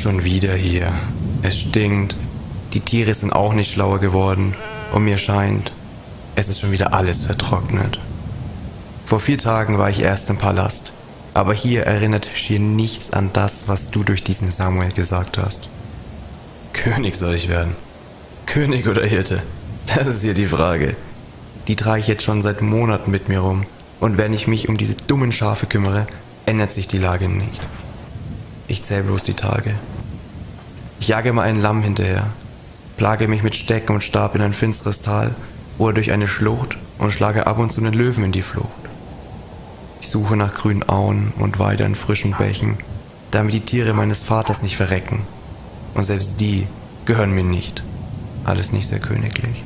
Schon wieder hier. Es stinkt. Die Tiere sind auch nicht schlauer geworden. Und mir scheint, es ist schon wieder alles vertrocknet. Vor vier Tagen war ich erst im Palast. Aber hier erinnert schier nichts an das, was du durch diesen Samuel gesagt hast. König soll ich werden. König oder Hirte? Das ist hier die Frage. Die trage ich jetzt schon seit Monaten mit mir rum. Und wenn ich mich um diese dummen Schafe kümmere, ändert sich die Lage nicht. Ich zähle bloß die Tage. Ich jage mal ein Lamm hinterher, plage mich mit Stecken und Stab in ein finsteres Tal oder durch eine Schlucht und schlage ab und zu einen Löwen in die Flucht. Ich suche nach grünen Auen und Weide in frischen Bächen, damit die Tiere meines Vaters nicht verrecken. Und selbst die gehören mir nicht. Alles nicht sehr königlich.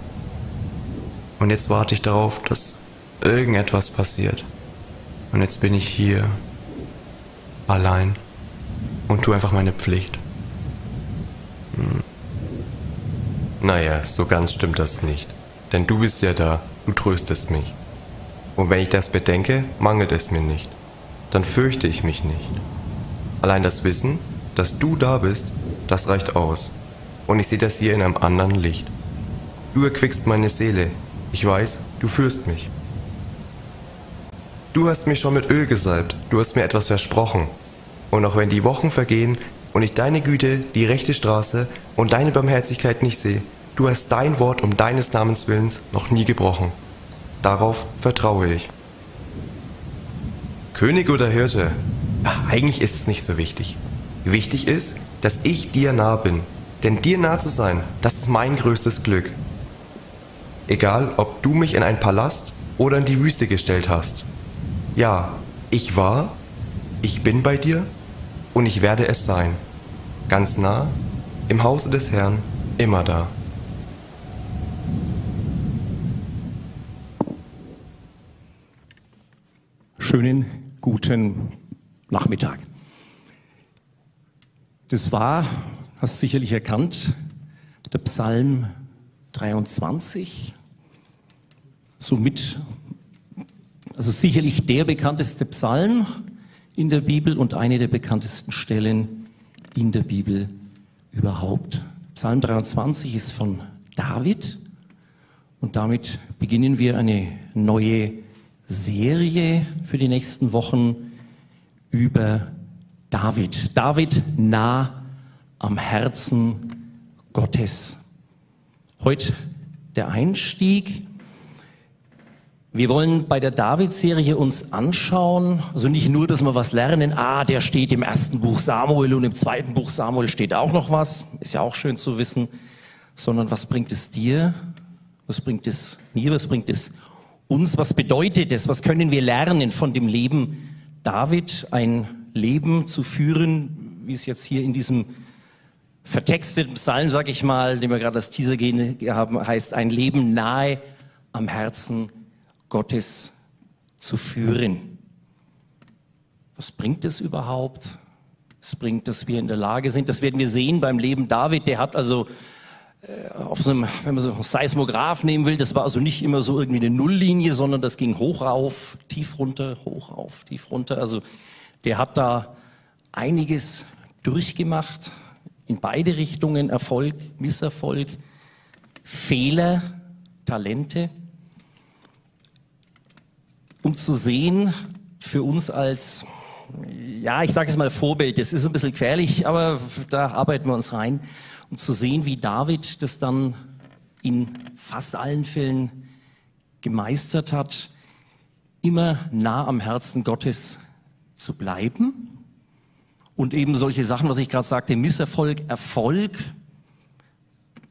Und jetzt warte ich darauf, dass irgendetwas passiert. Und jetzt bin ich hier, allein, und tue einfach meine Pflicht. Hm. Naja, so ganz stimmt das nicht. Denn du bist ja da, du tröstest mich. Und wenn ich das bedenke, mangelt es mir nicht. Dann fürchte ich mich nicht. Allein das Wissen, dass du da bist, das reicht aus. Und ich sehe das hier in einem anderen Licht. Du erquickst meine Seele. Ich weiß, du führst mich. Du hast mich schon mit Öl gesalbt, du hast mir etwas versprochen. Und auch wenn die Wochen vergehen und ich deine Güte, die rechte Straße und deine Barmherzigkeit nicht sehe, du hast dein Wort um deines Namens willens noch nie gebrochen. Darauf vertraue ich. König oder Hirte? Ach, eigentlich ist es nicht so wichtig. Wichtig ist, dass ich dir nah bin. Denn dir nah zu sein, das ist mein größtes Glück. Egal, ob du mich in einen Palast oder in die Wüste gestellt hast. Ja, ich war, ich bin bei dir und ich werde es sein. Ganz nah, im Hause des Herrn, immer da. Schönen guten Nachmittag. Das war, hast du sicherlich erkannt, der Psalm 23, somit, also sicherlich der bekannteste Psalm in der Bibel und eine der bekanntesten Stellen in der Bibel überhaupt. Psalm 23 ist von David und damit beginnen wir eine neue Serie für die nächsten Wochen über David. David nah am Herzen Gottes. Heute der Einstieg. Wir wollen bei der David-Serie uns anschauen, also nicht nur, dass wir was lernen, ah, der steht im ersten Buch Samuel und im zweiten Buch Samuel steht auch noch was, ist ja auch schön zu wissen, sondern was bringt es dir, was bringt es mir, was bringt es uns, was bedeutet es, was können wir lernen von dem Leben David, ein Leben zu führen, wie es jetzt hier in diesem vertexteten Psalm, sag ich mal, den wir gerade als Teaser haben, heißt, ein Leben nahe am Herzen Gottes zu führen. Was bringt es überhaupt? Es bringt, dass wir in der Lage sind, das werden wir sehen beim Leben David, der hat also äh, auf so einem, wenn man so einen Seismograph nehmen will, das war also nicht immer so irgendwie eine Nulllinie, sondern das ging hoch rauf, tief runter, hoch rauf, tief runter. Also der hat da einiges durchgemacht, in beide Richtungen, Erfolg, Misserfolg, Fehler, Talente, um zu sehen, für uns als, ja, ich sage es mal Vorbild, das ist ein bisschen gefährlich, aber da arbeiten wir uns rein, um zu sehen, wie David das dann in fast allen Fällen gemeistert hat, immer nah am Herzen Gottes zu bleiben und eben solche Sachen, was ich gerade sagte, Misserfolg, Erfolg,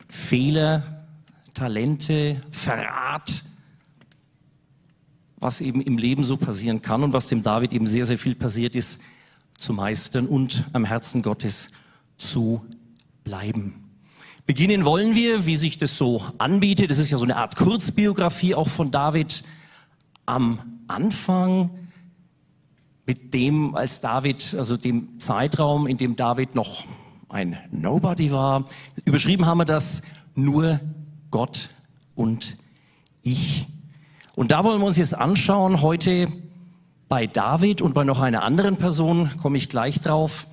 Fehler, Talente, Verrat, was eben im Leben so passieren kann und was dem David eben sehr, sehr viel passiert ist, zu meistern und am Herzen Gottes zu bleiben. Beginnen wollen wir, wie sich das so anbietet. Das ist ja so eine Art Kurzbiografie auch von David am Anfang mit dem, als David, also dem Zeitraum, in dem David noch ein Nobody war. Überschrieben haben wir das nur Gott und ich. Und da wollen wir uns jetzt anschauen, heute bei David und bei noch einer anderen Person, komme ich gleich drauf,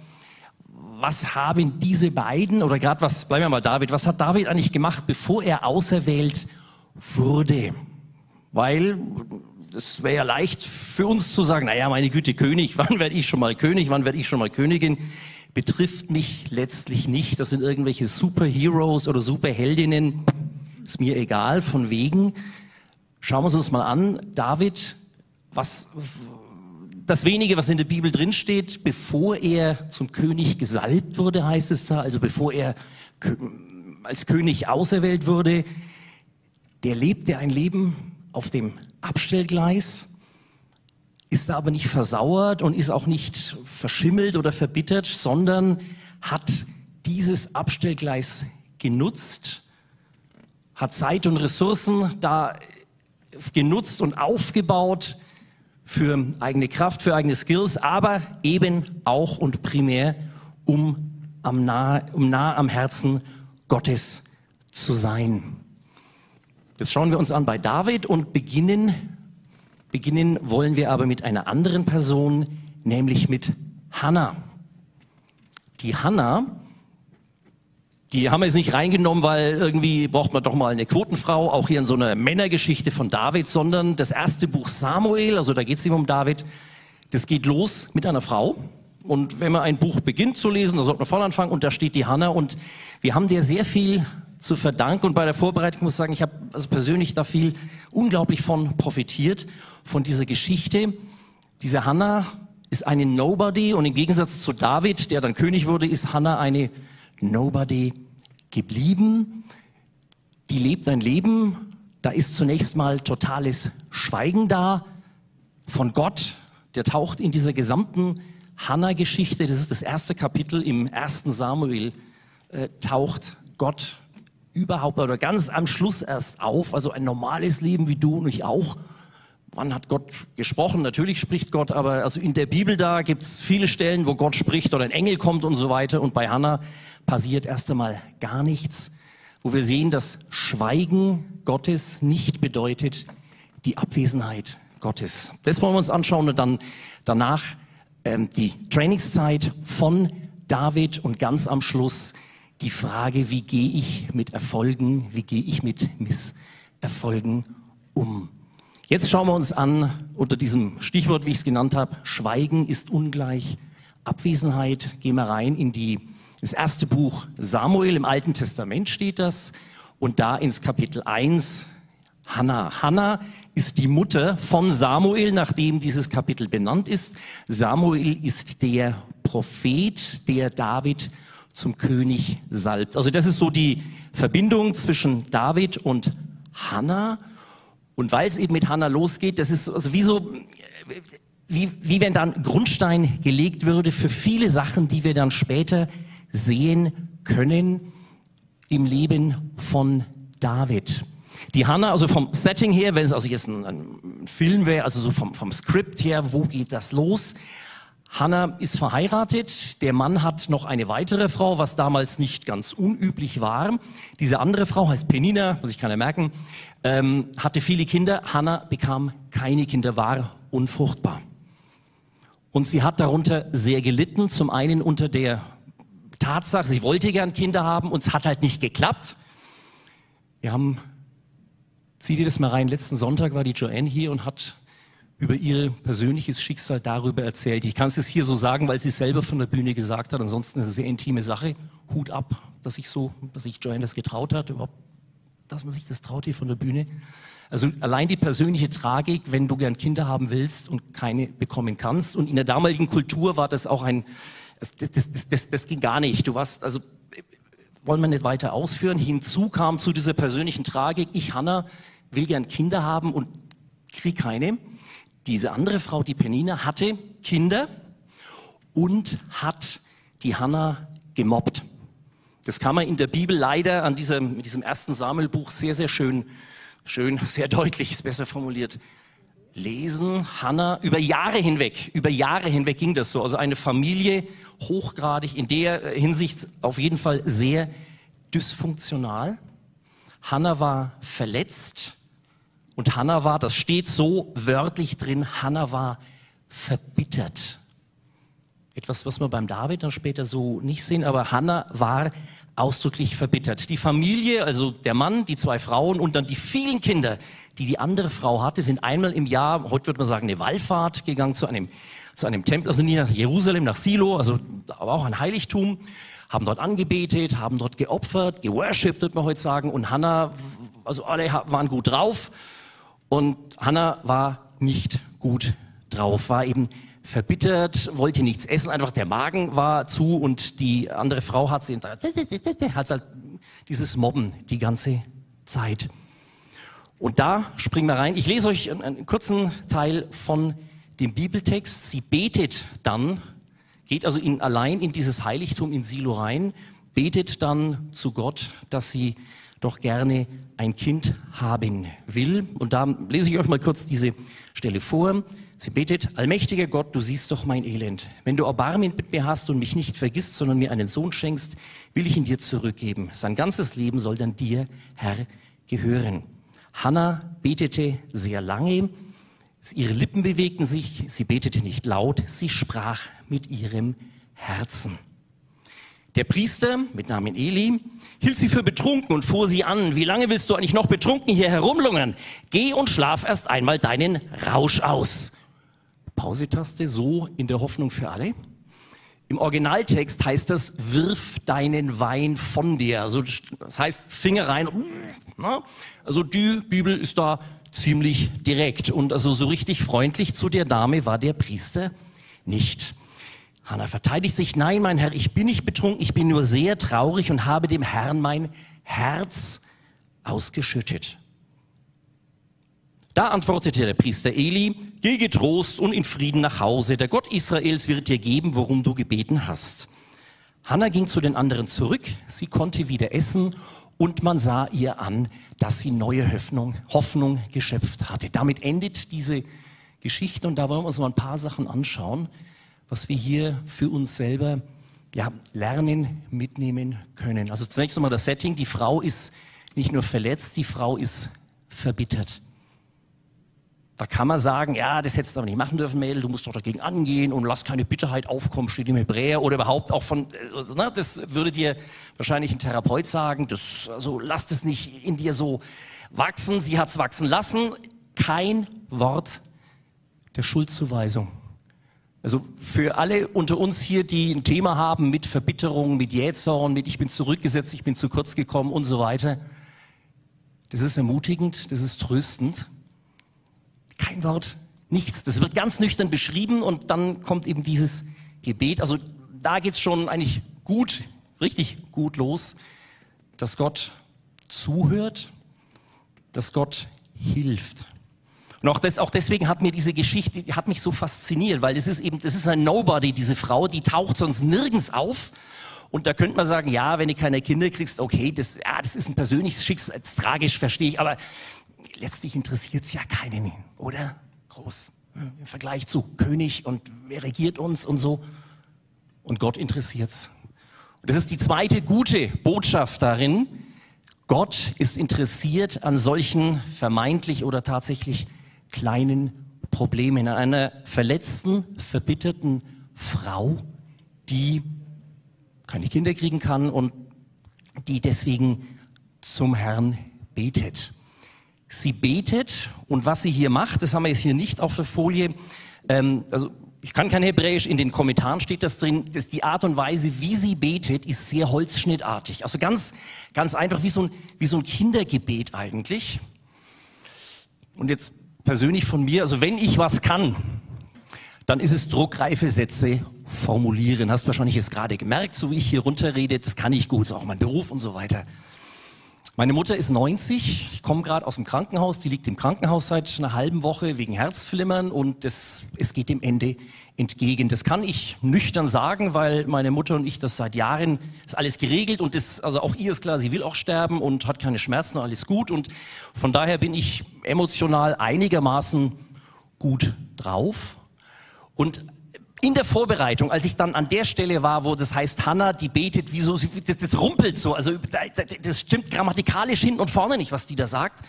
was haben diese beiden, oder gerade was, bleiben wir mal David, was hat David eigentlich gemacht, bevor er auserwählt wurde? Weil es wäre ja leicht für uns zu sagen, naja, meine Güte, König, wann werde ich schon mal König, wann werde ich schon mal Königin? Betrifft mich letztlich nicht. Das sind irgendwelche Superheroes oder Superheldinnen. Ist mir egal, von wegen. Schauen wir uns das mal an. David, was, das wenige, was in der Bibel drinsteht, bevor er zum König gesalbt wurde, heißt es da, also bevor er als König auserwählt wurde, der lebte ein Leben auf dem Abstellgleis, ist da aber nicht versauert und ist auch nicht verschimmelt oder verbittert, sondern hat dieses Abstellgleis genutzt, hat Zeit und Ressourcen da genutzt und aufgebaut für eigene Kraft, für eigene Skills, aber eben auch und primär, um, am nah, um nah am Herzen Gottes zu sein. Das schauen wir uns an bei David und beginnen, beginnen wollen wir aber mit einer anderen Person, nämlich mit Hannah. Die Hannah, die haben wir jetzt nicht reingenommen, weil irgendwie braucht man doch mal eine Quotenfrau, auch hier in so einer Männergeschichte von David, sondern das erste Buch Samuel, also da geht es eben um David, das geht los mit einer Frau. Und wenn man ein Buch beginnt zu lesen, da sollte man vorne anfangen und da steht die Hannah und wir haben dir sehr viel zu verdanken. Und bei der Vorbereitung muss ich sagen, ich habe also persönlich da viel unglaublich von profitiert, von dieser Geschichte. Diese Hannah ist eine Nobody und im Gegensatz zu David, der dann König wurde, ist Hannah eine Nobody geblieben. Die lebt ein Leben, da ist zunächst mal totales Schweigen da von Gott. Der taucht in dieser gesamten Hannah-Geschichte, das ist das erste Kapitel im ersten Samuel, äh, taucht Gott überhaupt oder ganz am Schluss erst auf, also ein normales Leben wie du und ich auch. Wann hat Gott gesprochen? Natürlich spricht Gott, aber also in der Bibel da gibt es viele Stellen, wo Gott spricht oder ein Engel kommt und so weiter. Und bei Hannah passiert erst einmal gar nichts, wo wir sehen, dass Schweigen Gottes nicht bedeutet die Abwesenheit Gottes. Das wollen wir uns anschauen und dann danach ähm, die Trainingszeit von David und ganz am Schluss die Frage, wie gehe ich mit Erfolgen, wie gehe ich mit Misserfolgen um. Jetzt schauen wir uns an unter diesem Stichwort, wie ich es genannt habe, Schweigen ist ungleich Abwesenheit. Gehen wir rein in die, das erste Buch Samuel, im Alten Testament steht das, und da ins Kapitel 1 Hannah. Hannah ist die Mutter von Samuel, nachdem dieses Kapitel benannt ist. Samuel ist der Prophet, der David zum König salbt. Also das ist so die Verbindung zwischen David und Hannah. Und weil es eben mit Hannah losgeht, das ist also wie so, wie, wie wenn dann Grundstein gelegt würde für viele Sachen, die wir dann später sehen können im Leben von David. Die Hannah, also vom Setting her, wenn es also jetzt ein, ein Film wäre, also so vom, vom Skript her, wo geht das los? Hannah ist verheiratet, der Mann hat noch eine weitere Frau, was damals nicht ganz unüblich war. Diese andere Frau heißt Penina, muss ich keiner merken, ähm, hatte viele Kinder. Hannah bekam keine Kinder, war unfruchtbar. Und sie hat darunter sehr gelitten, zum einen unter der Tatsache, sie wollte gern Kinder haben und es hat halt nicht geklappt. Wir haben, zieh dir das mal rein, letzten Sonntag war die Joanne hier und hat über ihr persönliches Schicksal darüber erzählt. Ich kann es hier so sagen, weil sie es selber von der Bühne gesagt hat. Ansonsten ist es eine sehr intime Sache. Hut ab, dass sich so, dass sich Joanne das getraut hat, überhaupt, dass man sich das traut hier von der Bühne. Also allein die persönliche Tragik, wenn du gern Kinder haben willst und keine bekommen kannst. Und in der damaligen Kultur war das auch ein, das, das, das, das ging gar nicht. Du warst, also wollen wir nicht weiter ausführen. Hinzu kam zu dieser persönlichen Tragik, ich, Hanna, will gern Kinder haben und krieg keine. Diese andere Frau, die Penina, hatte Kinder und hat die Hannah gemobbt. Das kann man in der Bibel leider an diesem, in diesem ersten Samuelbuch sehr, sehr schön, schön, sehr deutlich, ist besser formuliert, lesen. Hannah, über Jahre hinweg, über Jahre hinweg ging das so. Also eine Familie hochgradig, in der Hinsicht auf jeden Fall sehr dysfunktional. Hannah war verletzt und Hannah war, das steht so wörtlich drin, Hannah war verbittert. Etwas, was wir beim David dann später so nicht sehen, aber Hannah war ausdrücklich verbittert. Die Familie, also der Mann, die zwei Frauen und dann die vielen Kinder, die die andere Frau hatte, sind einmal im Jahr, heute würde man sagen, eine Wallfahrt gegangen zu einem, zu einem Tempel, also nicht nach Jerusalem, nach Silo, also aber auch ein Heiligtum, haben dort angebetet, haben dort geopfert, geworshipped, würde man heute sagen, und Hannah, also alle waren gut drauf und Hannah war nicht gut drauf, war eben verbittert, wollte nichts essen, einfach der Magen war zu und die andere Frau hat sie hat halt dieses Mobben die ganze Zeit. Und da springen wir rein. Ich lese euch einen, einen kurzen Teil von dem Bibeltext. Sie betet dann, geht also in, allein in dieses Heiligtum in Silo rein, betet dann zu Gott, dass sie doch gerne ein Kind haben will. Und da lese ich euch mal kurz diese Stelle vor. Sie betet, allmächtiger Gott, du siehst doch mein Elend. Wenn du Erbarmen mit mir hast und mich nicht vergisst, sondern mir einen Sohn schenkst, will ich ihn dir zurückgeben. Sein ganzes Leben soll dann dir, Herr, gehören. Hannah betete sehr lange. Ihre Lippen bewegten sich. Sie betete nicht laut. Sie sprach mit ihrem Herzen. Der Priester mit Namen Eli hielt sie für betrunken und fuhr sie an. Wie lange willst du eigentlich noch betrunken hier herumlungern? Geh und schlaf erst einmal deinen Rausch aus. Pause-Taste so in der Hoffnung für alle. Im Originaltext heißt das, wirf deinen Wein von dir. Also das heißt, Finger rein. Also die Bibel ist da ziemlich direkt. Und also so richtig freundlich zu der Dame war der Priester nicht. Hannah verteidigt sich, nein, mein Herr, ich bin nicht betrunken, ich bin nur sehr traurig und habe dem Herrn mein Herz ausgeschüttet. Da antwortete der Priester Eli, geh getrost und in Frieden nach Hause. Der Gott Israels wird dir geben, worum du gebeten hast. Hannah ging zu den anderen zurück. Sie konnte wieder essen und man sah ihr an, dass sie neue Hoffnung, Hoffnung geschöpft hatte. Damit endet diese Geschichte und da wollen wir uns mal ein paar Sachen anschauen, was wir hier für uns selber ja, lernen, mitnehmen können. Also zunächst einmal das Setting. Die Frau ist nicht nur verletzt, die Frau ist verbittert. Da kann man sagen, ja, das hättest du aber nicht machen dürfen, Mädel, du musst doch dagegen angehen und lass keine Bitterheit aufkommen, steht im Hebräer oder überhaupt auch von, also, ne, das würde dir wahrscheinlich ein Therapeut sagen, das, also lass das nicht in dir so wachsen, sie hat's wachsen lassen. Kein Wort der Schuldzuweisung. Also für alle unter uns hier, die ein Thema haben mit Verbitterung, mit Jähzorn, mit ich bin zurückgesetzt, ich bin zu kurz gekommen und so weiter, das ist ermutigend, das ist tröstend. Kein Wort, nichts. Das wird ganz nüchtern beschrieben und dann kommt eben dieses Gebet. Also da geht's schon eigentlich gut, richtig gut los, dass Gott zuhört, dass Gott hilft. Und auch, das, auch deswegen hat mir diese Geschichte, hat mich so fasziniert, weil das ist eben, das ist ein Nobody, diese Frau, die taucht sonst nirgends auf. Und da könnte man sagen, ja, wenn du keine Kinder kriegst, okay, das, ja, das ist ein persönliches Schicksal, tragisch, verstehe ich, aber letztlich interessiert es ja keinen, oder? Groß. Im Vergleich zu König und wer regiert uns und so. Und Gott interessiert's. Und das ist die zweite gute Botschaft darin. Gott ist interessiert an solchen vermeintlich oder tatsächlich kleinen Problemen, an einer verletzten, verbitterten Frau, die keine Kinder kriegen kann und die deswegen zum Herrn betet. Sie betet und was sie hier macht, das haben wir jetzt hier nicht auf der Folie. Ähm, also ich kann kein Hebräisch, in den Kommentaren steht das drin, dass die Art und Weise, wie sie betet, ist sehr holzschnittartig. Also ganz, ganz einfach wie so ein, wie so ein Kindergebet eigentlich. Und jetzt persönlich von mir, also wenn ich was kann, dann ist es druckreife Sätze formulieren. Hast wahrscheinlich jetzt gerade gemerkt, so wie ich hier runterrede, das kann ich gut, ist auch mein Beruf und so weiter. Meine Mutter ist 90, ich komme gerade aus dem Krankenhaus, die liegt im Krankenhaus seit einer halben Woche wegen Herzflimmern und das, es geht dem Ende entgegen. Das kann ich nüchtern sagen, weil meine Mutter und ich das seit Jahren, ist alles geregelt und das, also auch ihr ist klar, sie will auch sterben und hat keine Schmerzen, alles gut. Und von daher bin ich emotional einigermaßen gut drauf. Und in der Vorbereitung, als ich dann an der Stelle war, wo das heißt, Hannah, die betet, wie so, das, das rumpelt so, also das stimmt grammatikalisch hinten und vorne nicht, was die da sagt.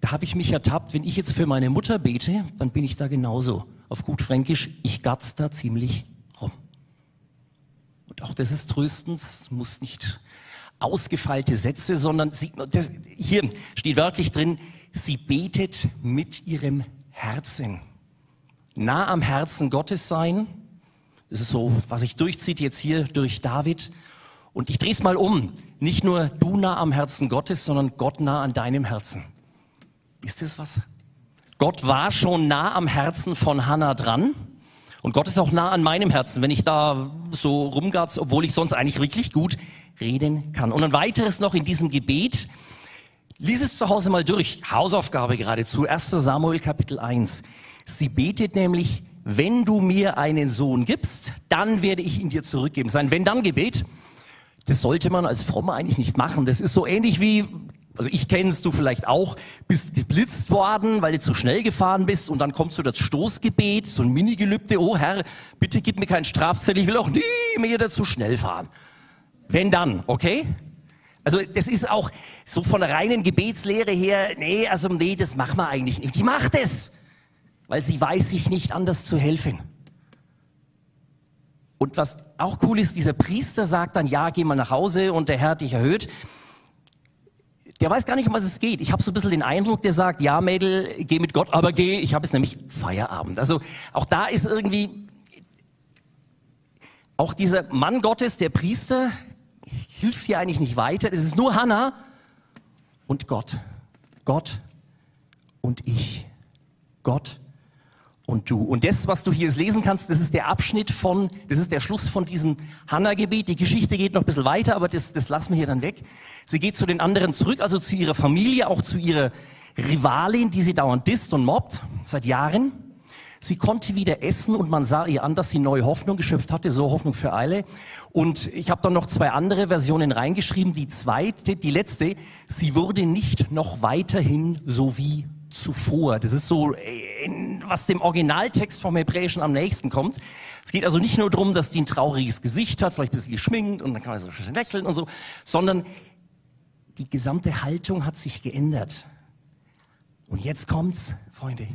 Da habe ich mich ertappt, wenn ich jetzt für meine Mutter bete, dann bin ich da genauso. Auf gut Fränkisch, ich gatz da ziemlich rum. Doch, das ist tröstend, muss nicht ausgefeilte Sätze, sondern sie, das, hier steht wörtlich drin, sie betet mit ihrem Herzen. Nah am Herzen Gottes sein, das ist so, was sich durchzieht jetzt hier durch David. Und ich drehe es mal um. Nicht nur du nah am Herzen Gottes, sondern Gott nah an deinem Herzen. Ist das was? Gott war schon nah am Herzen von Hannah dran. Und Gott ist auch nah an meinem Herzen, wenn ich da so rumgatz, obwohl ich sonst eigentlich wirklich gut reden kann. Und ein weiteres noch in diesem Gebet. Lies es zu Hause mal durch. Hausaufgabe geradezu. 1. Samuel Kapitel 1. Sie betet nämlich, wenn du mir einen Sohn gibst, dann werde ich ihn dir zurückgeben. Sein Wenn-Dann-Gebet. Das sollte man als Frommer eigentlich nicht machen. Das ist so ähnlich wie also ich kennst du vielleicht auch, bist geblitzt worden, weil du zu schnell gefahren bist und dann kommt so das Stoßgebet, so ein Mini-Gelübde, oh Herr, bitte gib mir keinen Strafzettel, ich will auch nie mehr zu schnell fahren. Wenn dann, okay? Also das ist auch so von der reinen Gebetslehre her, nee, also nee, das machen wir eigentlich nicht. Die macht es, weil sie weiß sich nicht anders zu helfen. Und was auch cool ist, dieser Priester sagt dann, ja, geh mal nach Hause und der Herr hat dich erhöht der weiß gar nicht, um was es geht. Ich habe so ein bisschen den Eindruck, der sagt, ja Mädel, geh mit Gott, aber geh, ich habe es nämlich Feierabend. Also auch da ist irgendwie, auch dieser Mann Gottes, der Priester, hilft hier eigentlich nicht weiter. Es ist nur Hannah und Gott. Gott und ich. Gott und du. Und das, was du hier lesen kannst, das ist der Abschnitt von, das ist der Schluss von diesem Hannah-Gebet. Die Geschichte geht noch ein bisschen weiter, aber das, das lassen wir hier dann weg. Sie geht zu den anderen zurück, also zu ihrer Familie, auch zu ihrer Rivalin, die sie dauernd disst und mobbt, seit Jahren. Sie konnte wieder essen und man sah ihr an, dass sie neue Hoffnung geschöpft hatte, so Hoffnung für alle. Und ich habe dann noch zwei andere Versionen reingeschrieben. Die zweite, die letzte, sie wurde nicht noch weiterhin so wie zuvor. Das ist so, was dem Originaltext vom Hebräischen am nächsten kommt. Es geht also nicht nur darum, dass die ein trauriges Gesicht hat, vielleicht ein bisschen geschminkt und dann kann man so schön lächeln und so, sondern die gesamte Haltung hat sich geändert. Und jetzt kommt's, Freunde.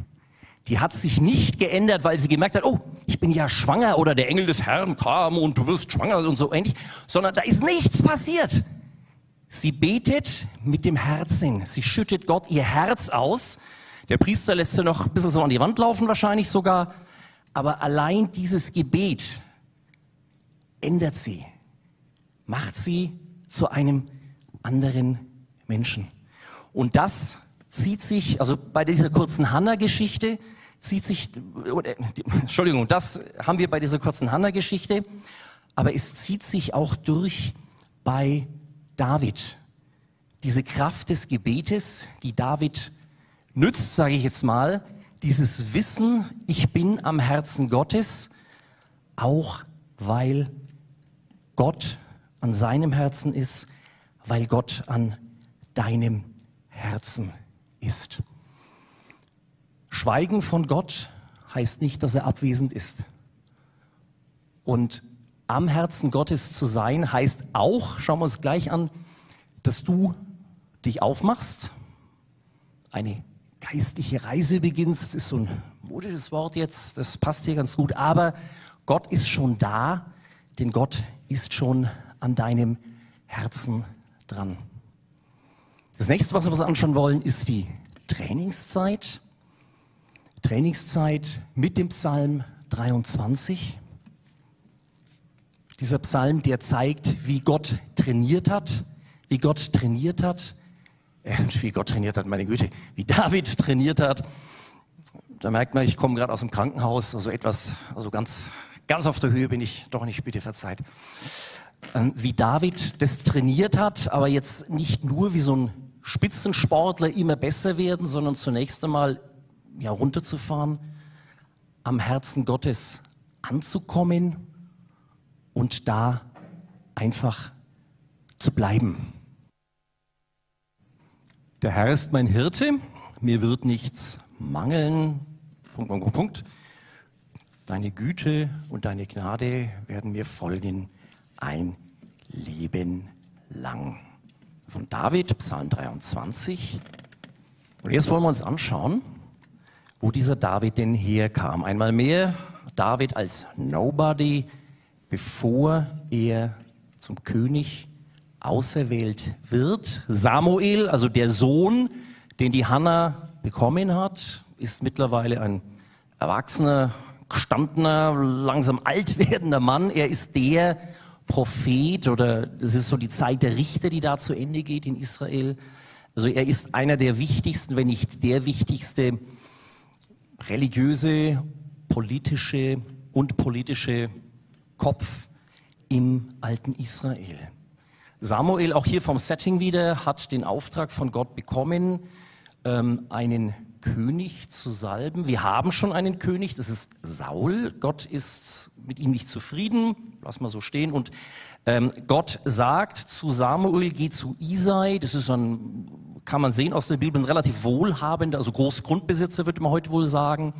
Die hat sich nicht geändert, weil sie gemerkt hat, oh, ich bin ja schwanger oder der Engel des Herrn kam und du wirst schwanger und so ähnlich, sondern da ist nichts passiert. Sie betet mit dem Herzen. Sie schüttet Gott ihr Herz aus. Der Priester lässt sie noch ein bisschen so an die Wand laufen wahrscheinlich sogar. Aber allein dieses Gebet ändert sie, macht sie zu einem anderen Menschen. Und das zieht sich, also bei dieser kurzen Hannah-Geschichte, zieht sich, Entschuldigung, das haben wir bei dieser kurzen Hannah-Geschichte, aber es zieht sich auch durch bei David. Diese Kraft des Gebetes, die David nützt, sage ich jetzt mal, dieses Wissen, ich bin am Herzen Gottes, auch weil Gott an seinem Herzen ist, weil Gott an deinem Herzen ist. Schweigen von Gott heißt nicht, dass er abwesend ist. Und am Herzen Gottes zu sein, heißt auch, schauen wir uns gleich an, dass du dich aufmachst, eine geistliche Reise beginnst, ist so ein modisches Wort jetzt, das passt hier ganz gut, aber Gott ist schon da, denn Gott ist schon an deinem Herzen dran. Das nächste, was wir uns anschauen wollen, ist die Trainingszeit. Trainingszeit mit dem Psalm 23. Dieser Psalm, der zeigt, wie Gott trainiert hat, wie Gott trainiert hat, äh, wie Gott trainiert hat, meine Güte, wie David trainiert hat. Da merkt man, ich komme gerade aus dem Krankenhaus, also etwas, also ganz, ganz auf der Höhe bin ich doch nicht, bitte verzeiht. Ähm, wie David das trainiert hat, aber jetzt nicht nur wie so ein Spitzensportler immer besser werden, sondern zunächst einmal ja, runterzufahren, am Herzen Gottes anzukommen und da einfach zu bleiben. Der Herr ist mein Hirte, mir wird nichts mangeln. Punkt, Punkt, Punkt. Deine Güte und deine Gnade werden mir folgen ein Leben lang. Von David, Psalm 23. Und jetzt wollen wir uns anschauen, wo dieser David denn herkam. Einmal mehr David als Nobody, bevor er zum König auserwählt wird. Samuel, also der Sohn, den die Hannah bekommen hat, ist mittlerweile ein erwachsener, gestandener, langsam alt werdender Mann. Er ist der Prophet oder das ist so die Zeit der Richter, die da zu Ende geht in Israel. Also er ist einer der wichtigsten, wenn nicht der wichtigste religiöse, politische und politische Kopf im alten Israel. Samuel, auch hier vom Setting wieder, hat den Auftrag von Gott bekommen, ähm, einen König zu salben. Wir haben schon einen König, das ist Saul. Gott ist mit ihm nicht zufrieden, lass mal so stehen. Und ähm, Gott sagt zu Samuel, geh zu Isai, das ist ein, kann man sehen aus der Bibel, ein relativ wohlhabender, also Großgrundbesitzer, würde man heute wohl sagen,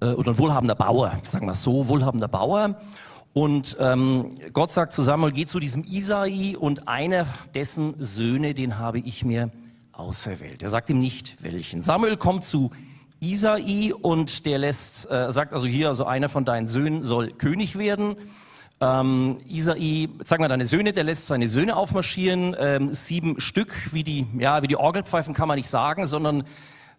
äh, oder ein wohlhabender Bauer, sagen wir es so, wohlhabender Bauer. Und ähm, Gott sagt zu Samuel, geh zu diesem Isai und einer dessen Söhne, den habe ich mir auserwählt. Er sagt ihm nicht welchen. Samuel kommt zu Isai und der lässt, äh, sagt also hier, also einer von deinen Söhnen soll König werden. Ähm, Isai, sag mal deine Söhne, der lässt seine Söhne aufmarschieren, ähm, sieben Stück, wie die, ja, wie die Orgelpfeifen kann man nicht sagen, sondern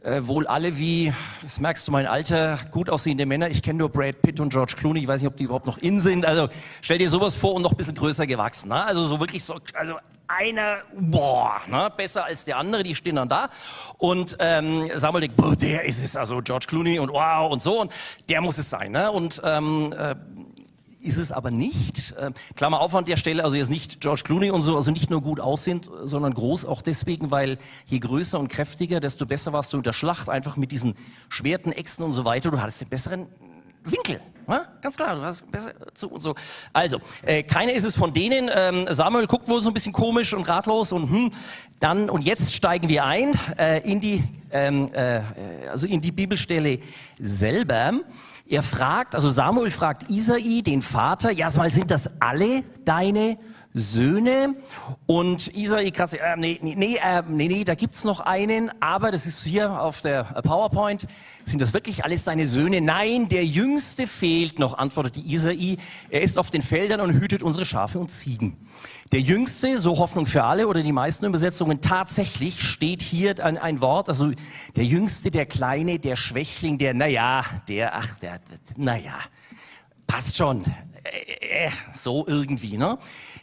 äh, wohl alle wie, das merkst du mein Alter, gut aussehende Männer. Ich kenne nur Brad Pitt und George Clooney. Ich weiß nicht, ob die überhaupt noch in sind. Also stell dir sowas vor und noch ein bisschen größer gewachsen. Ne? Also so wirklich so, also einer, boah, ne? besser als der andere. Die stehen dann da und ähm, Samuel denkt, boah, der ist es. Also George Clooney und wow und so und der muss es sein. Ne? Und ähm, äh, ist es aber nicht. Äh, Klammer auf an der Stelle, also jetzt nicht George Clooney und so, also nicht nur gut aussehend, sondern groß auch deswegen, weil je größer und kräftiger, desto besser warst du in der Schlacht, einfach mit diesen Schwerten, Äxten und so weiter, du hattest den besseren Winkel. Ja? Ganz klar, du hast besser so und so. Also, äh, keiner ist es von denen. Ähm, Samuel guckt wohl so ein bisschen komisch und ratlos und hm, dann und jetzt steigen wir ein äh, in die ähm, äh, also in die Bibelstelle selber. Er fragt, also Samuel fragt Isai, den Vater, ja, mal sind das alle deine Söhne? Und Isai, krass, äh, nee, nee, äh, nee, nee, da gibt's noch einen, aber das ist hier auf der PowerPoint. Sind das wirklich alles deine Söhne? Nein, der Jüngste fehlt noch, antwortete Isai. Er ist auf den Feldern und hütet unsere Schafe und Ziegen. Der Jüngste, so Hoffnung für alle oder die meisten Übersetzungen, tatsächlich steht hier ein, ein Wort, also der Jüngste, der Kleine, der Schwächling, der, naja, der, ach, der, naja, passt schon, äh, äh, so irgendwie, ne?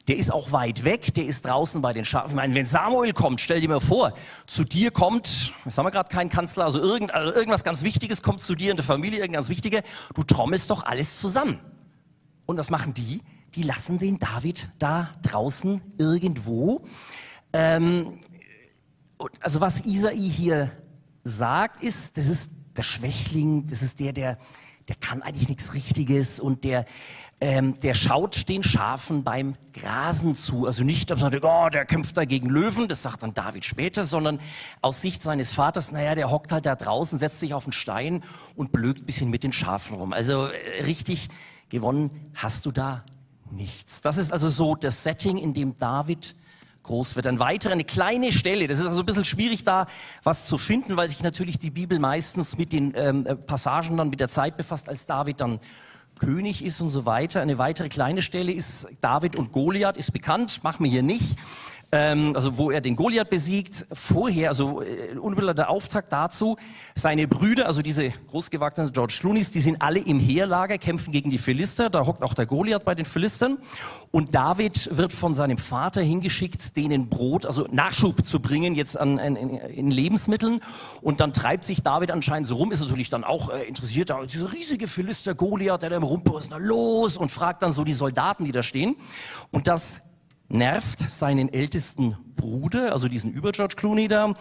Der ist auch weit weg, der ist draußen bei den Schafen. Ich meine, wenn Samuel kommt, stell dir mal vor, zu dir kommt, jetzt haben wir gerade keinen Kanzler, also, irgend, also irgendwas ganz Wichtiges kommt zu dir in der Familie, irgendwas Wichtiges, du trommelst doch alles zusammen. Und was machen die? die lassen den David da draußen irgendwo. Ähm, also was Isai hier sagt, ist, das ist der Schwächling, das ist der, der, der kann eigentlich nichts Richtiges und der, ähm, der schaut den Schafen beim Grasen zu. Also nicht, dass man sagt, oh, der kämpft da gegen Löwen, das sagt dann David später, sondern aus Sicht seines Vaters, naja, der hockt halt da draußen, setzt sich auf einen Stein und blökt ein bisschen mit den Schafen rum. Also äh, richtig gewonnen hast du da nichts. Das ist also so das Setting, in dem David groß wird. Ein weiterer, eine kleine Stelle, das ist also ein bisschen schwierig da was zu finden, weil sich natürlich die Bibel meistens mit den ähm, äh, Passagen dann mit der Zeit befasst, als David dann König ist und so weiter. Eine weitere kleine Stelle ist David und Goliath, ist bekannt, machen wir hier nicht ähm, also wo er den Goliath besiegt, vorher, also äh, unmittelbarer Auftakt dazu, seine Brüder, also diese großgewachsenen George Clooney's, die sind alle im Heerlager, kämpfen gegen die Philister, da hockt auch der Goliath bei den Philistern. Und David wird von seinem Vater hingeschickt, denen Brot, also Nachschub zu bringen jetzt an, an in Lebensmitteln. Und dann treibt sich David anscheinend so rum, ist natürlich dann auch äh, interessiert, da dieser riesige Philister Goliath, der da im Rumpel ist, na los und fragt dann so die Soldaten, die da stehen. Und das nervt seinen ältesten Bruder, also diesen über George Clooney da.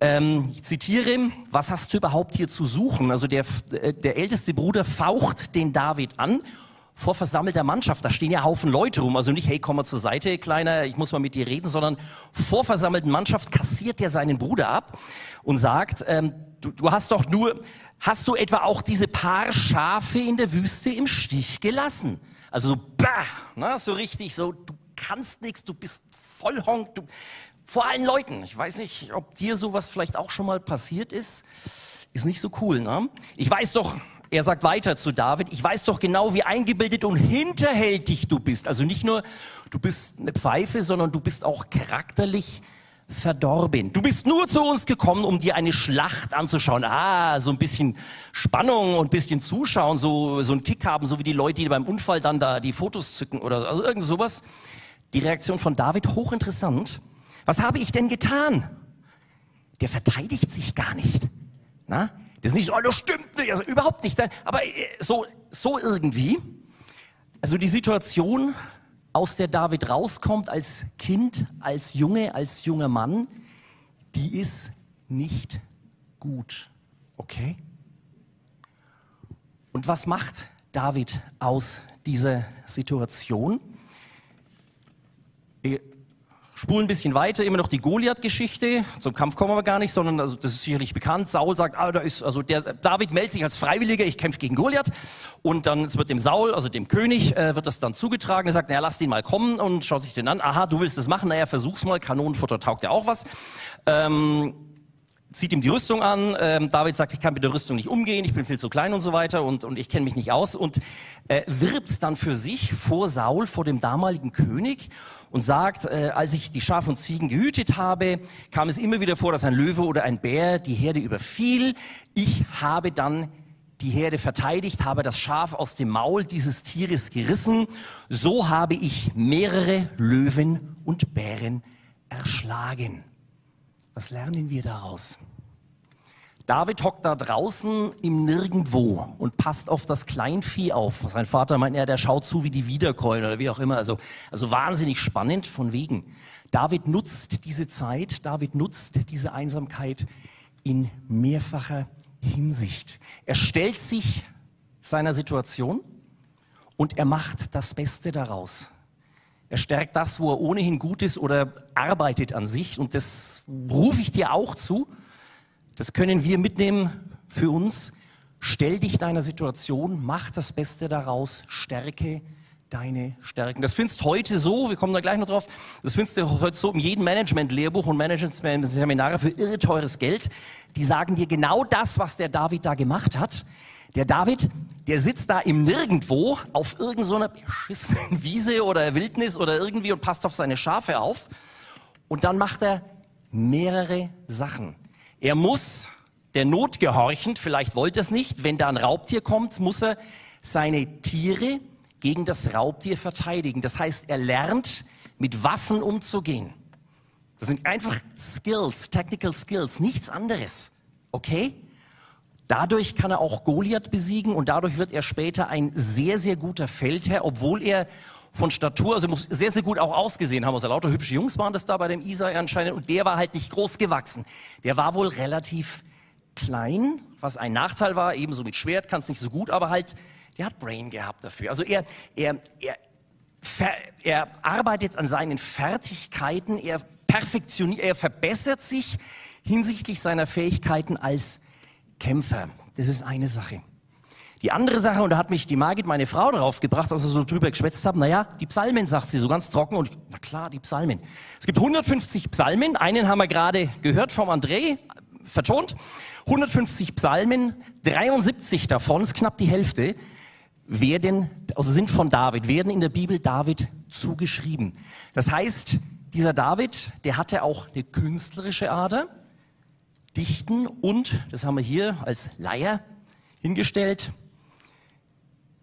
Ähm, ich zitiere, was hast du überhaupt hier zu suchen? Also der, äh, der älteste Bruder faucht den David an vor versammelter Mannschaft. Da stehen ja Haufen Leute rum. Also nicht, hey, komm mal zur Seite, Kleiner, ich muss mal mit dir reden, sondern vor versammelten Mannschaft kassiert er seinen Bruder ab und sagt, ähm, du, du hast doch nur, hast du etwa auch diese paar Schafe in der Wüste im Stich gelassen? Also so, bah, na, so richtig so, du kannst nichts, du bist voll honk, du, vor allen Leuten. Ich weiß nicht, ob dir sowas vielleicht auch schon mal passiert ist. Ist nicht so cool, ne? Ich weiß doch, er sagt weiter zu David, ich weiß doch genau, wie eingebildet und hinterhältig du bist. Also nicht nur, du bist eine Pfeife, sondern du bist auch charakterlich verdorben. Du bist nur zu uns gekommen, um dir eine Schlacht anzuschauen. Ah, so ein bisschen Spannung und ein bisschen Zuschauen, so, so ein Kick haben, so wie die Leute, die beim Unfall dann da die Fotos zücken oder also irgend sowas. Die Reaktion von David, hochinteressant. Was habe ich denn getan? Der verteidigt sich gar nicht. Na? Das ist nicht so, oh, das stimmt nicht, also überhaupt nicht. Aber äh, so, so irgendwie. Also die Situation aus der David rauskommt als Kind, als Junge, als junger Mann, die ist nicht gut. Okay? Und was macht David aus dieser Situation? Spulen ein bisschen weiter, immer noch die Goliath-Geschichte. Zum Kampf kommen wir gar nicht, sondern also das ist sicherlich bekannt. Saul sagt, ah, da ist, also der David meldet sich als Freiwilliger, ich kämpfe gegen Goliath. Und dann wird dem Saul, also dem König, äh, wird das dann zugetragen. Er sagt, naja, lass den mal kommen und schaut sich den an. Aha, du willst das machen? Naja, versuch's mal. Kanonenfutter taugt ja auch was. Ähm, zieht ihm die Rüstung an. Ähm, David sagt, ich kann mit der Rüstung nicht umgehen, ich bin viel zu klein und so weiter und, und ich kenne mich nicht aus und äh, wirbt dann für sich vor Saul, vor dem damaligen König und sagt, äh, als ich die Schaf und Ziegen gehütet habe, kam es immer wieder vor, dass ein Löwe oder ein Bär die Herde überfiel. Ich habe dann die Herde verteidigt, habe das Schaf aus dem Maul dieses Tieres gerissen. So habe ich mehrere Löwen und Bären erschlagen. Was lernen wir daraus? David hockt da draußen im Nirgendwo und passt auf das Kleinvieh auf. Sein Vater meint, ja, der schaut zu, wie die wiederkeulen oder wie auch immer. Also, also wahnsinnig spannend von wegen. David nutzt diese Zeit, David nutzt diese Einsamkeit in mehrfacher Hinsicht. Er stellt sich seiner Situation und er macht das Beste daraus. Er stärkt das, wo er ohnehin gut ist oder arbeitet an sich. Und das rufe ich dir auch zu. Das können wir mitnehmen für uns. Stell dich deiner Situation, mach das Beste daraus, stärke deine Stärken. Das findest heute so, wir kommen da gleich noch drauf, das findest du heute so in jedem Management-Lehrbuch und Management-Seminare für irre teures Geld. Die sagen dir genau das, was der David da gemacht hat. Der David, der sitzt da im Nirgendwo auf irgendeiner beschissenen Wiese oder Wildnis oder irgendwie und passt auf seine Schafe auf. Und dann macht er mehrere Sachen. Er muss der Not gehorchend, vielleicht wollte er es nicht, wenn da ein Raubtier kommt, muss er seine Tiere gegen das Raubtier verteidigen. Das heißt, er lernt, mit Waffen umzugehen. Das sind einfach Skills, Technical Skills, nichts anderes. Okay? Dadurch kann er auch Goliath besiegen und dadurch wird er später ein sehr, sehr guter Feldherr, obwohl er von Statur, also muss sehr, sehr gut auch ausgesehen haben. Also lauter hübsche Jungs waren das da bei dem Isai anscheinend und der war halt nicht groß gewachsen. Der war wohl relativ klein, was ein Nachteil war, ebenso mit Schwert kann es nicht so gut, aber halt, der hat Brain gehabt dafür. Also er, er, er, er arbeitet an seinen Fertigkeiten, er perfektioniert, er verbessert sich hinsichtlich seiner Fähigkeiten als Kämpfer. Das ist eine Sache. Die andere Sache, und da hat mich die Margit, meine Frau, darauf gebracht, als wir so drüber geschwätzt haben, naja, die Psalmen, sagt sie so ganz trocken, und na klar, die Psalmen. Es gibt 150 Psalmen, einen haben wir gerade gehört vom André, vertont. 150 Psalmen, 73 davon, ist knapp die Hälfte, werden, also sind von David, werden in der Bibel David zugeschrieben. Das heißt, dieser David, der hatte auch eine künstlerische Ader, Dichten und, das haben wir hier als Leier hingestellt,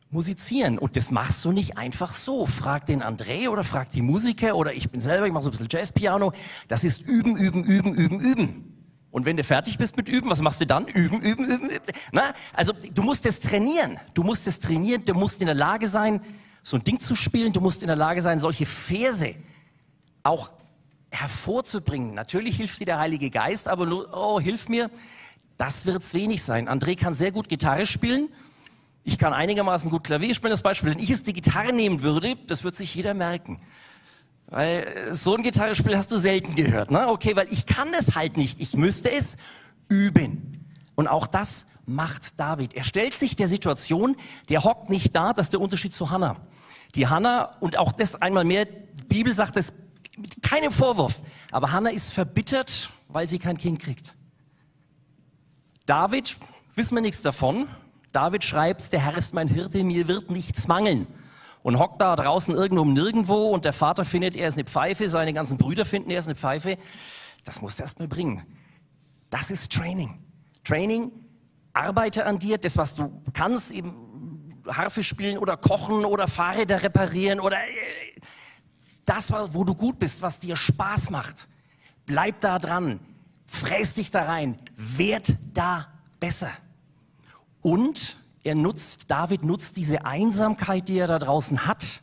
musizieren. Und das machst du nicht einfach so. Frag den André oder frag die Musiker oder ich bin selber, ich mache so ein bisschen Jazzpiano. Das ist üben, üben, üben, üben, üben. Und wenn du fertig bist mit üben, was machst du dann? Üben, üben, üben, üben. Na, also du musst es trainieren. Du musst es trainieren. Du musst in der Lage sein, so ein Ding zu spielen. Du musst in der Lage sein, solche Verse auch hervorzubringen. Natürlich hilft dir der Heilige Geist, aber nur, oh, hilf mir. Das wird's wenig sein. André kann sehr gut Gitarre spielen. Ich kann einigermaßen gut Klavier spielen, das Beispiel. Wenn ich jetzt die Gitarre nehmen würde, das wird sich jeder merken. Weil äh, so ein Gitarrespiel hast du selten gehört, ne? Okay, weil ich kann es halt nicht. Ich müsste es üben. Und auch das macht David. Er stellt sich der Situation, der hockt nicht da, das ist der Unterschied zu Hannah. Die Hannah, und auch das einmal mehr, die Bibel sagt es mit keinem Vorwurf, aber Hannah ist verbittert, weil sie kein Kind kriegt. David, wissen wir nichts davon, David schreibt, der Herr ist mein Hirte, mir wird nichts mangeln. Und hockt da draußen irgendwo um nirgendwo und der Vater findet, er ist eine Pfeife, seine ganzen Brüder finden, er ist eine Pfeife. Das musst du erst mal bringen. Das ist Training. Training, arbeite an dir, das, was du kannst, eben Harfe spielen oder kochen oder Fahrräder reparieren oder äh, das, wo du gut bist, was dir Spaß macht. Bleib da dran, fräs dich da rein, werd da besser. Und er nutzt, David nutzt diese Einsamkeit, die er da draußen hat,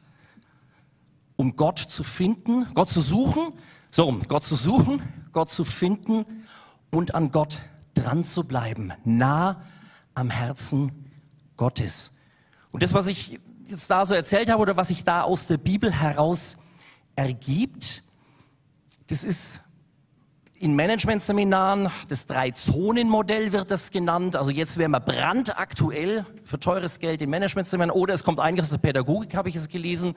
um Gott zu finden, Gott zu suchen, so, Gott zu suchen, Gott zu finden und an Gott dran zu bleiben, nah am Herzen Gottes. Und das, was ich jetzt da so erzählt habe oder was sich da aus der Bibel heraus ergibt, das ist in Managementseminaren, das Drei-Zonen-Modell wird das genannt. Also jetzt wären wir brandaktuell für teures Geld in Managementseminaren. Oder es kommt einiges aus der Pädagogik, habe ich es gelesen.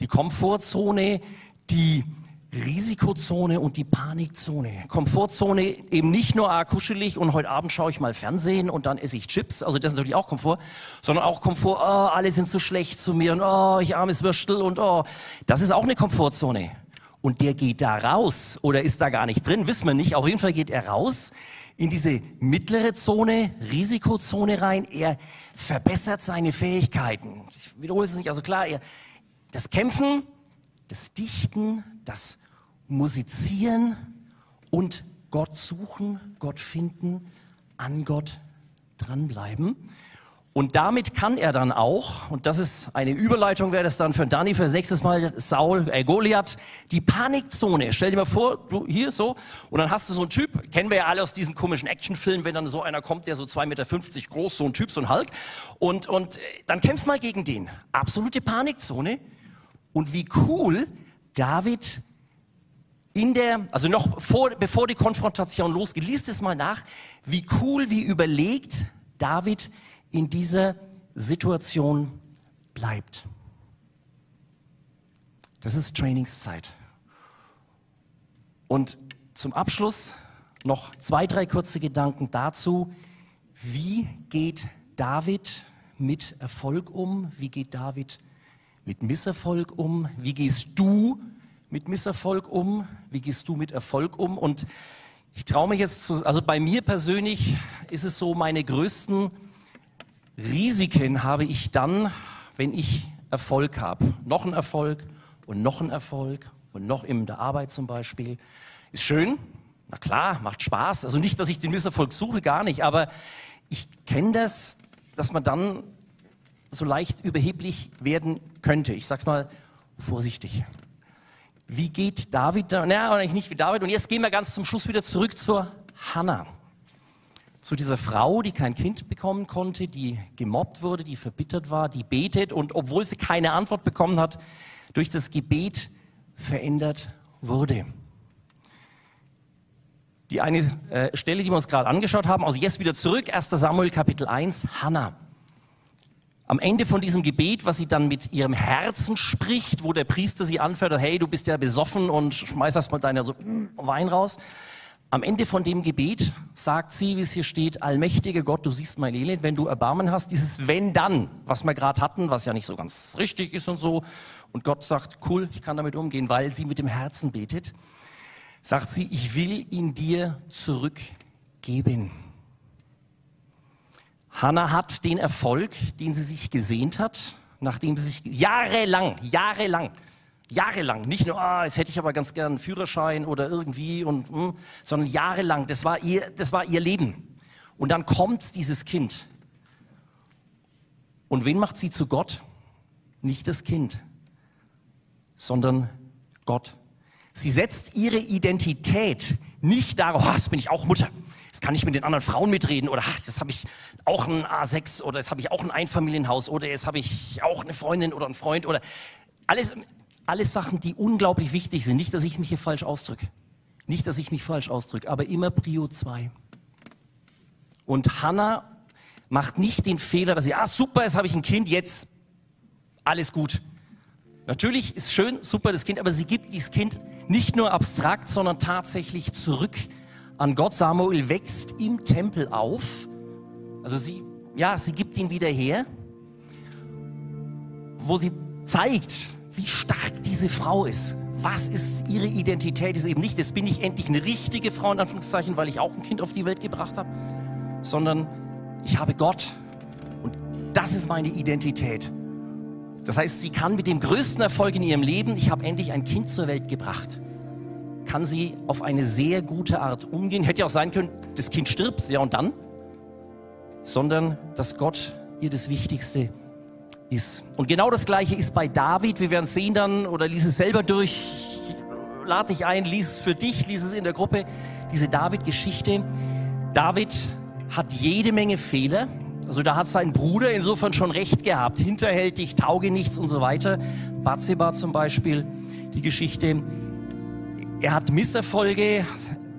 Die Komfortzone, die Risikozone und die Panikzone. Komfortzone eben nicht nur ah, kuschelig und heute Abend schaue ich mal Fernsehen und dann esse ich Chips, also das ist natürlich auch Komfort, sondern auch Komfort, oh, alle sind so schlecht zu mir und oh, ich armes Würstel und oh, das ist auch eine Komfortzone und der geht da raus oder ist da gar nicht drin, wissen wir nicht. Auf jeden Fall geht er raus in diese mittlere Zone, Risikozone rein. Er verbessert seine Fähigkeiten. Ich wiederhole es nicht, also klar, er, das Kämpfen, das Dichten, das Musizieren und Gott suchen, Gott finden, an Gott dranbleiben. Und damit kann er dann auch, und das ist eine Überleitung, wäre das dann für Danny für nächstes Mal Saul, äh, Goliath, die Panikzone. Stell dir mal vor, du hier so, und dann hast du so einen Typ, kennen wir ja alle aus diesen komischen Actionfilmen, wenn dann so einer kommt, der so 2,50 Meter groß, so ein Typ, so ein Hulk, und, und äh, dann kämpf mal gegen den. Absolute Panikzone. Und wie cool David in der, also noch vor, bevor die Konfrontation losgeht, liest es mal nach, wie cool, wie überlegt David in dieser Situation bleibt. Das ist Trainingszeit. Und zum Abschluss noch zwei, drei kurze Gedanken dazu. Wie geht David mit Erfolg um? Wie geht David mit Misserfolg um? Wie gehst du mit Misserfolg um? Wie gehst du mit Erfolg um? Und ich traue mich jetzt zu, also bei mir persönlich ist es so, meine größten Risiken habe ich dann, wenn ich Erfolg habe. Noch ein Erfolg und noch ein Erfolg und noch in der Arbeit zum Beispiel. Ist schön, na klar, macht Spaß. Also nicht, dass ich den Misserfolg suche, gar nicht, aber ich kenne das, dass man dann so leicht überheblich werden könnte. Ich sag's mal vorsichtig. Wie geht David da? Naja, eigentlich nicht wie David. Und jetzt gehen wir ganz zum Schluss wieder zurück zur Hannah zu dieser Frau, die kein Kind bekommen konnte, die gemobbt wurde, die verbittert war, die betet und obwohl sie keine Antwort bekommen hat, durch das Gebet verändert wurde. Die eine äh, Stelle, die wir uns gerade angeschaut haben, also jetzt wieder zurück, 1 Samuel Kapitel 1, Hannah. Am Ende von diesem Gebet, was sie dann mit ihrem Herzen spricht, wo der Priester sie anfordert, hey, du bist ja besoffen und schmeiß erst mal deinen so, Wein raus, am Ende von dem Gebet sagt sie, wie es hier steht, allmächtiger Gott, du siehst mein Elend, wenn du Erbarmen hast, dieses wenn dann, was wir gerade hatten, was ja nicht so ganz richtig ist und so. Und Gott sagt, cool, ich kann damit umgehen, weil sie mit dem Herzen betet. Sagt sie, ich will ihn dir zurückgeben. Hannah hat den Erfolg, den sie sich gesehnt hat, nachdem sie sich jahrelang, jahrelang Jahrelang. Nicht nur, ah, jetzt hätte ich aber ganz gern einen Führerschein oder irgendwie und, mh, hm, sondern jahrelang. Das war ihr, das war ihr Leben. Und dann kommt dieses Kind. Und wen macht sie zu Gott? Nicht das Kind, sondern Gott. Sie setzt ihre Identität nicht darauf, oh, jetzt bin ich auch Mutter. Jetzt kann ich mit den anderen Frauen mitreden oder ach, jetzt habe ich auch ein A6 oder jetzt habe ich auch ein Einfamilienhaus oder jetzt habe ich auch eine Freundin oder einen Freund oder alles alles Sachen, die unglaublich wichtig sind. Nicht, dass ich mich hier falsch ausdrücke. Nicht, dass ich mich falsch ausdrücke, aber immer Prio 2. Und Hannah macht nicht den Fehler, dass sie, ah super, jetzt habe ich ein Kind, jetzt alles gut. Natürlich ist schön, super das Kind, aber sie gibt dieses Kind nicht nur abstrakt, sondern tatsächlich zurück an Gott. Samuel wächst im Tempel auf. Also sie ja, sie gibt ihn wieder her, wo sie zeigt, wie stark diese Frau ist. Was ist ihre Identität? Ist eben nicht, jetzt bin ich endlich eine richtige Frau, in Anführungszeichen, weil ich auch ein Kind auf die Welt gebracht habe, sondern ich habe Gott und das ist meine Identität. Das heißt, sie kann mit dem größten Erfolg in ihrem Leben, ich habe endlich ein Kind zur Welt gebracht, kann sie auf eine sehr gute Art umgehen. Hätte ja auch sein können, das Kind stirbt, ja und dann? Sondern, dass Gott ihr das Wichtigste ist. Und genau das Gleiche ist bei David. Wir werden sehen dann, oder lies es selber durch, lade dich ein, lies es für dich, lies es in der Gruppe, diese David-Geschichte. David hat jede Menge Fehler. Also da hat sein Bruder insofern schon recht gehabt. Hinterhältig, tauge nichts und so weiter. Bathseba zum Beispiel, die Geschichte. Er hat Misserfolge.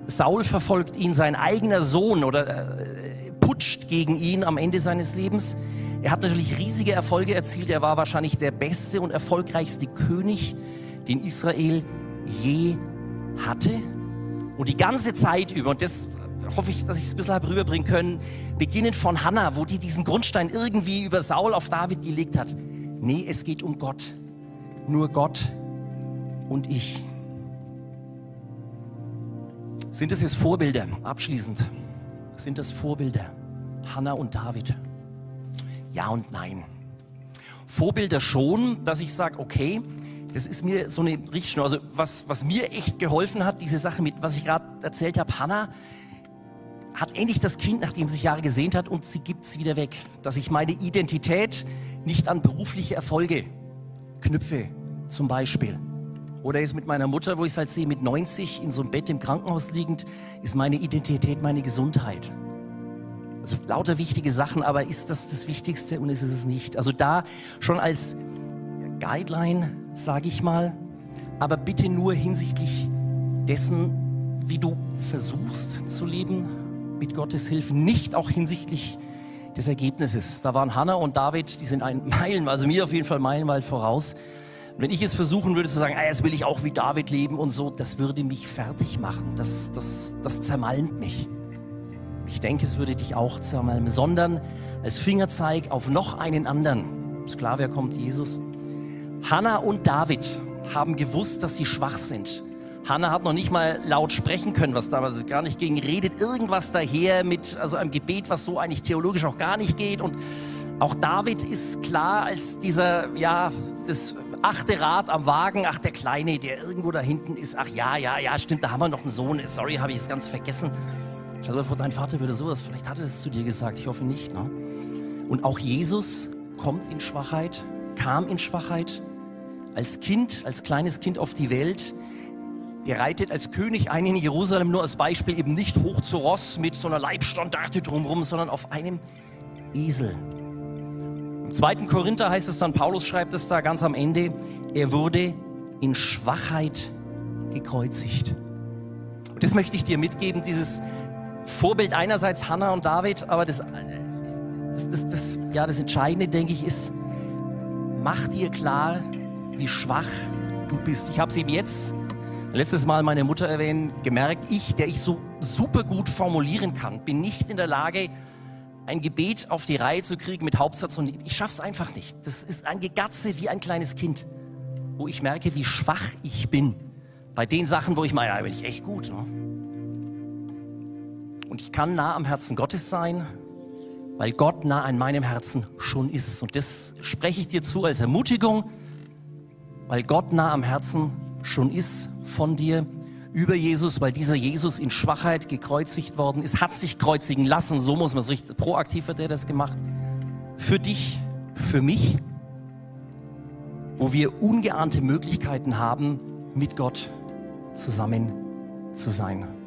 Saul verfolgt ihn, sein eigener Sohn oder äh, gegen ihn am Ende seines Lebens. Er hat natürlich riesige Erfolge erzielt. Er war wahrscheinlich der beste und erfolgreichste König, den Israel je hatte. Und die ganze Zeit über, und das hoffe ich, dass ich es ein bisschen rüberbringen können, beginnend von Hannah, wo die diesen Grundstein irgendwie über Saul auf David gelegt hat. Nee, es geht um Gott. Nur Gott und ich. Sind das jetzt Vorbilder? Abschließend. Sind das Vorbilder? Hannah und David. Ja und nein. Vorbilder schon, dass ich sage, okay, das ist mir so eine Richtschnur. Also was, was mir echt geholfen hat, diese Sache mit, was ich gerade erzählt habe, Hannah hat endlich das Kind, nachdem sie sich Jahre gesehnt hat, und sie gibt es wieder weg. Dass ich meine Identität nicht an berufliche Erfolge knüpfe, zum Beispiel. Oder jetzt mit meiner Mutter, wo ich es halt sehe, mit 90 in so einem Bett im Krankenhaus liegend, ist meine Identität meine Gesundheit. Also lauter wichtige Sachen, aber ist das das Wichtigste und ist es nicht? Also da schon als Guideline, sage ich mal, aber bitte nur hinsichtlich dessen, wie du versuchst zu leben mit Gottes Hilfe, nicht auch hinsichtlich des Ergebnisses. Da waren Hannah und David, die sind ein Meilen, also mir auf jeden Fall meilenweit voraus. Und wenn ich es versuchen würde zu sagen, ah, jetzt will ich auch wie David leben und so, das würde mich fertig machen. Das, das, das zermalmt mich. Ich denke, es würde dich auch zermalmen, sondern als Fingerzeig auf noch einen anderen. Ist klar, wer kommt? Jesus. Hannah und David haben gewusst, dass sie schwach sind. Hannah hat noch nicht mal laut sprechen können, was damals gar nicht ging, redet irgendwas daher mit also einem Gebet, was so eigentlich theologisch auch gar nicht geht. Und auch David ist klar als dieser, ja, das achte Rad am Wagen, ach der Kleine, der irgendwo da hinten ist, ach ja, ja, ja, stimmt, da haben wir noch einen Sohn, sorry, habe ich es ganz vergessen. Stell dir vor, dein Vater würde sowas, vielleicht hat er es zu dir gesagt, ich hoffe nicht. Ne? Und auch Jesus kommt in Schwachheit, kam in Schwachheit, als Kind, als kleines Kind auf die Welt. Der reitet als König ein in Jerusalem, nur als Beispiel eben nicht hoch zu Ross mit so einer Leibstandarte drumherum, sondern auf einem Esel. Im zweiten Korinther heißt es dann, Paulus schreibt es da ganz am Ende, er wurde in Schwachheit gekreuzigt. Und das möchte ich dir mitgeben, dieses Vorbild einerseits Hannah und David, aber das, das, das, das, ja, das Entscheidende, denke ich, ist, mach dir klar, wie schwach du bist. Ich habe es eben jetzt, letztes Mal meine Mutter erwähnt, gemerkt, ich, der ich so super gut formulieren kann, bin nicht in der Lage, ein Gebet auf die Reihe zu kriegen mit Hauptsatz und ich schaff's einfach nicht. Das ist ein Gegatze wie ein kleines Kind, wo ich merke, wie schwach ich bin. Bei den Sachen, wo ich meine, da bin ich echt gut. Ne? Und ich kann nah am Herzen Gottes sein, weil Gott nah an meinem Herzen schon ist. Und das spreche ich dir zu als Ermutigung, weil Gott nah am Herzen schon ist von dir über Jesus, weil dieser Jesus in Schwachheit gekreuzigt worden ist, hat sich kreuzigen lassen, so muss man es richtig, proaktiv hat er das gemacht, für dich, für mich, wo wir ungeahnte Möglichkeiten haben, mit Gott zusammen zu sein.